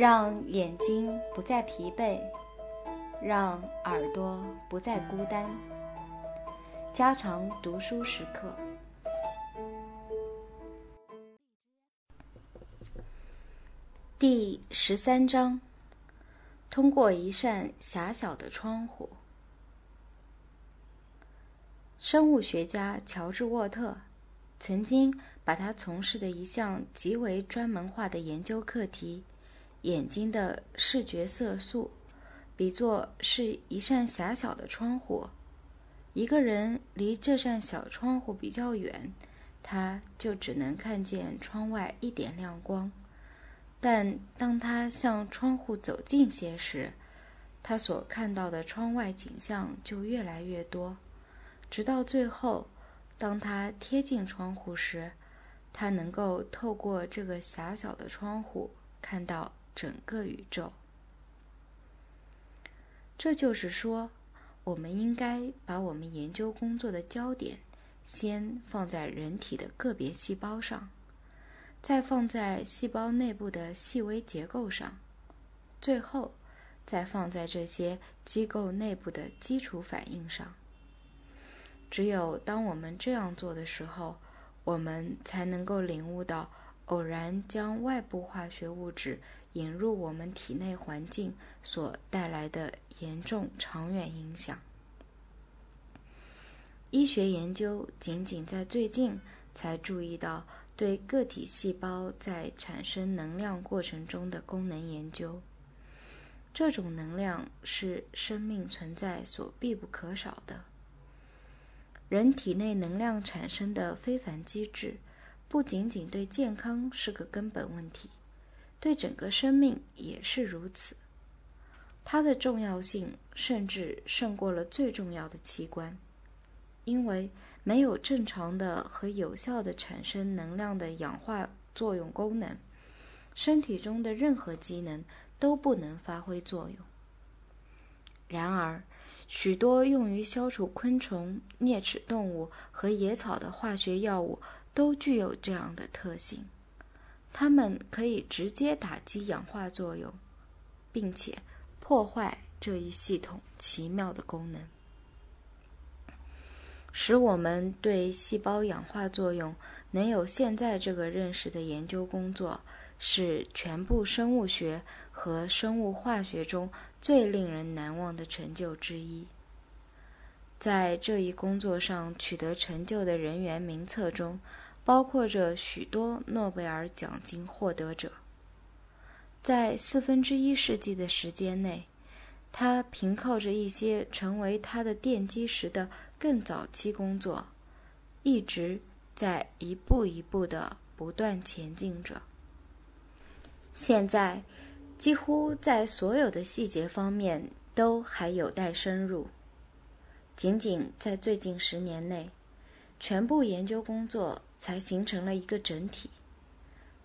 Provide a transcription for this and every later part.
让眼睛不再疲惫，让耳朵不再孤单。加长读书时刻。第十三章：通过一扇狭小的窗户。生物学家乔治·沃特曾经把他从事的一项极为专门化的研究课题。眼睛的视觉色素，比作是一扇狭小的窗户。一个人离这扇小窗户比较远，他就只能看见窗外一点亮光；但当他向窗户走近些时，他所看到的窗外景象就越来越多，直到最后，当他贴近窗户时，他能够透过这个狭小的窗户看到。整个宇宙。这就是说，我们应该把我们研究工作的焦点先放在人体的个别细胞上，再放在细胞内部的细微结构上，最后再放在这些机构内部的基础反应上。只有当我们这样做的时候，我们才能够领悟到，偶然将外部化学物质。引入我们体内环境所带来的严重长远影响。医学研究仅仅在最近才注意到对个体细胞在产生能量过程中的功能研究。这种能量是生命存在所必不可少的。人体内能量产生的非凡机制，不仅仅对健康是个根本问题。对整个生命也是如此，它的重要性甚至胜过了最重要的器官，因为没有正常的和有效的产生能量的氧化作用功能，身体中的任何机能都不能发挥作用。然而，许多用于消除昆虫、啮齿动物和野草的化学药物都具有这样的特性。它们可以直接打击氧化作用，并且破坏这一系统奇妙的功能，使我们对细胞氧化作用能有现在这个认识的研究工作，是全部生物学和生物化学中最令人难忘的成就之一。在这一工作上取得成就的人员名册中。包括着许多诺贝尔奖金获得者。在四分之一世纪的时间内，他凭靠着一些成为他的奠基石的更早期工作，一直在一步一步的不断前进着。现在，几乎在所有的细节方面都还有待深入。仅仅在最近十年内，全部研究工作。才形成了一个整体，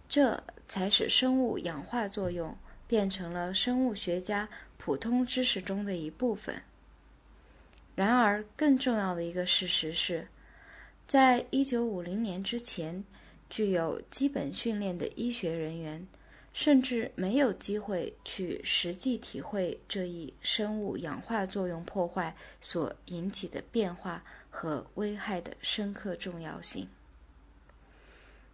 这才使生物氧化作用变成了生物学家普通知识中的一部分。然而，更重要的一个事实是，在一九五零年之前，具有基本训练的医学人员甚至没有机会去实际体会这一生物氧化作用破坏所引起的变化和危害的深刻重要性。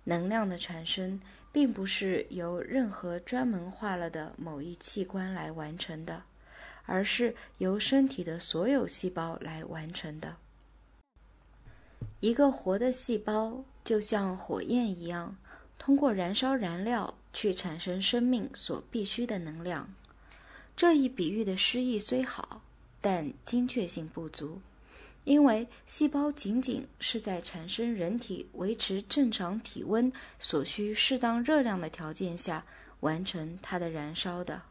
能量的产生并不是由任何专门化了的某一器官来完成的，而是由身体的所有细胞来完成的。一个活的细胞就像火焰一样，通过燃烧燃料去产生生命所必需的能量。这一比喻的诗意虽好，但精确性不足。因为细胞仅仅是在产生人体维持正常体温所需适当热量的条件下完成它的燃烧的，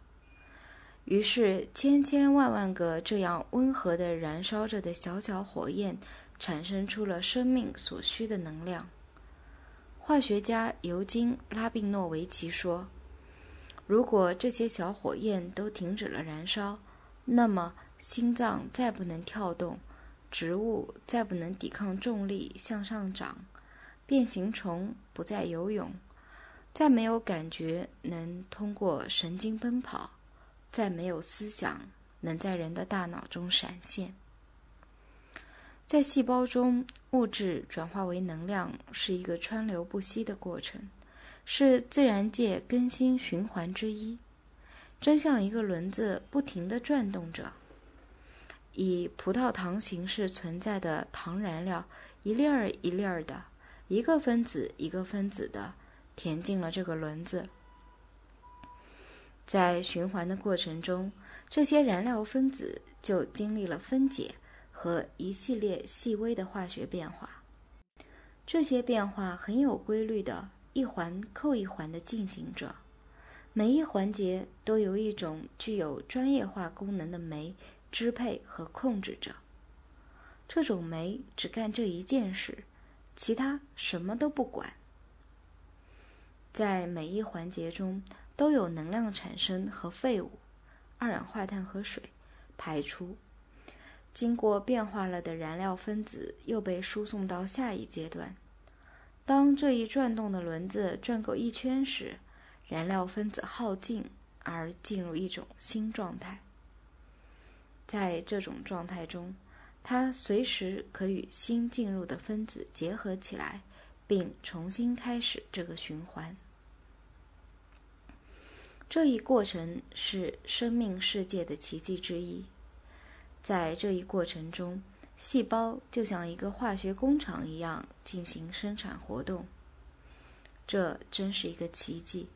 于是千千万万个这样温和的燃烧着的小小火焰产生出了生命所需的能量。化学家尤金·拉宾诺维奇说：“如果这些小火焰都停止了燃烧，那么心脏再不能跳动。”植物再不能抵抗重力向上长，变形虫不再游泳，再没有感觉能通过神经奔跑，再没有思想能在人的大脑中闪现。在细胞中，物质转化为能量是一个川流不息的过程，是自然界更新循环之一，真像一个轮子不停地转动着。以葡萄糖形式存在的糖燃料，一粒儿一粒儿的，一个分子一个分子的填进了这个轮子。在循环的过程中，这些燃料分子就经历了分解。和一系列细微的化学变化，这些变化很有规律的，一环扣一环的进行着，每一环节都由一种具有专业化功能的酶支配和控制着。这种酶只干这一件事，其他什么都不管。在每一环节中都有能量产生和废物，二氧化碳和水排出。经过变化了的燃料分子又被输送到下一阶段。当这一转动的轮子转够一圈时，燃料分子耗尽而进入一种新状态。在这种状态中，它随时可与新进入的分子结合起来，并重新开始这个循环。这一过程是生命世界的奇迹之一。在这一过程中，细胞就像一个化学工厂一样进行生产活动。这真是一个奇迹！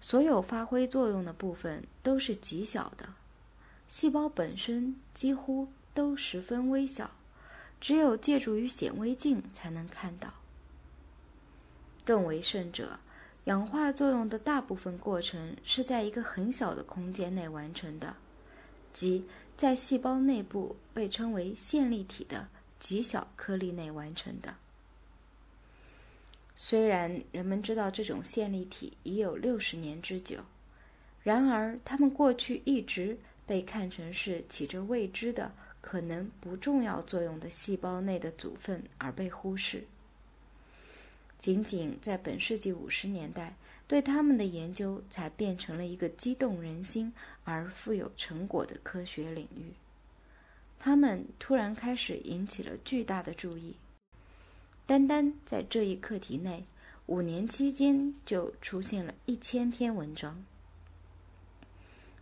所有发挥作用的部分都是极小的，细胞本身几乎都十分微小，只有借助于显微镜才能看到。更为甚者，氧化作用的大部分过程是在一个很小的空间内完成的，即。在细胞内部被称为线粒体的极小颗粒内完成的。虽然人们知道这种线粒体已有六十年之久，然而它们过去一直被看成是起着未知的、可能不重要作用的细胞内的组分而被忽视。仅仅在本世纪五十年代。对他们的研究才变成了一个激动人心而富有成果的科学领域。他们突然开始引起了巨大的注意。单单在这一课题内，五年期间就出现了一千篇文章。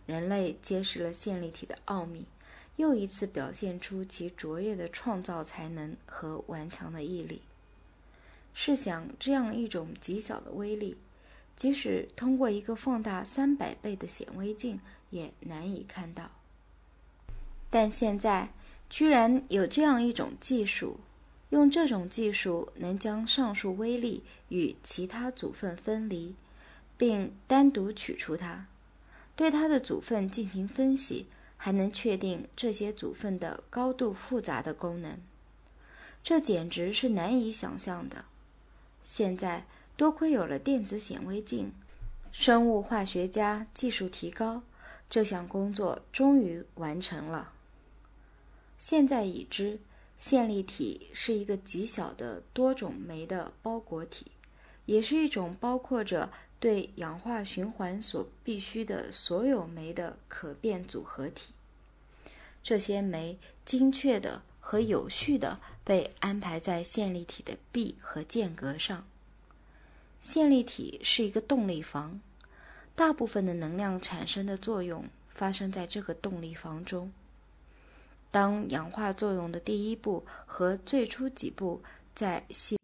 人类揭示了线粒体的奥秘，又一次表现出其卓越的创造才能和顽强的毅力。试想，这样一种极小的微粒。即使通过一个放大三百倍的显微镜也难以看到，但现在居然有这样一种技术，用这种技术能将上述微粒与其他组分分离，并单独取出它，对它的组分进行分析，还能确定这些组分的高度复杂的功能，这简直是难以想象的。现在。多亏有了电子显微镜，生物化学家技术提高，这项工作终于完成了。现在已知，线粒体是一个极小的多种酶的包裹体，也是一种包括着对氧化循环所必需的所有酶的可变组合体。这些酶精确的和有序的被安排在线粒体的壁和间隔上。线粒体是一个动力房，大部分的能量产生的作用发生在这个动力房中。当氧化作用的第一步和最初几步在细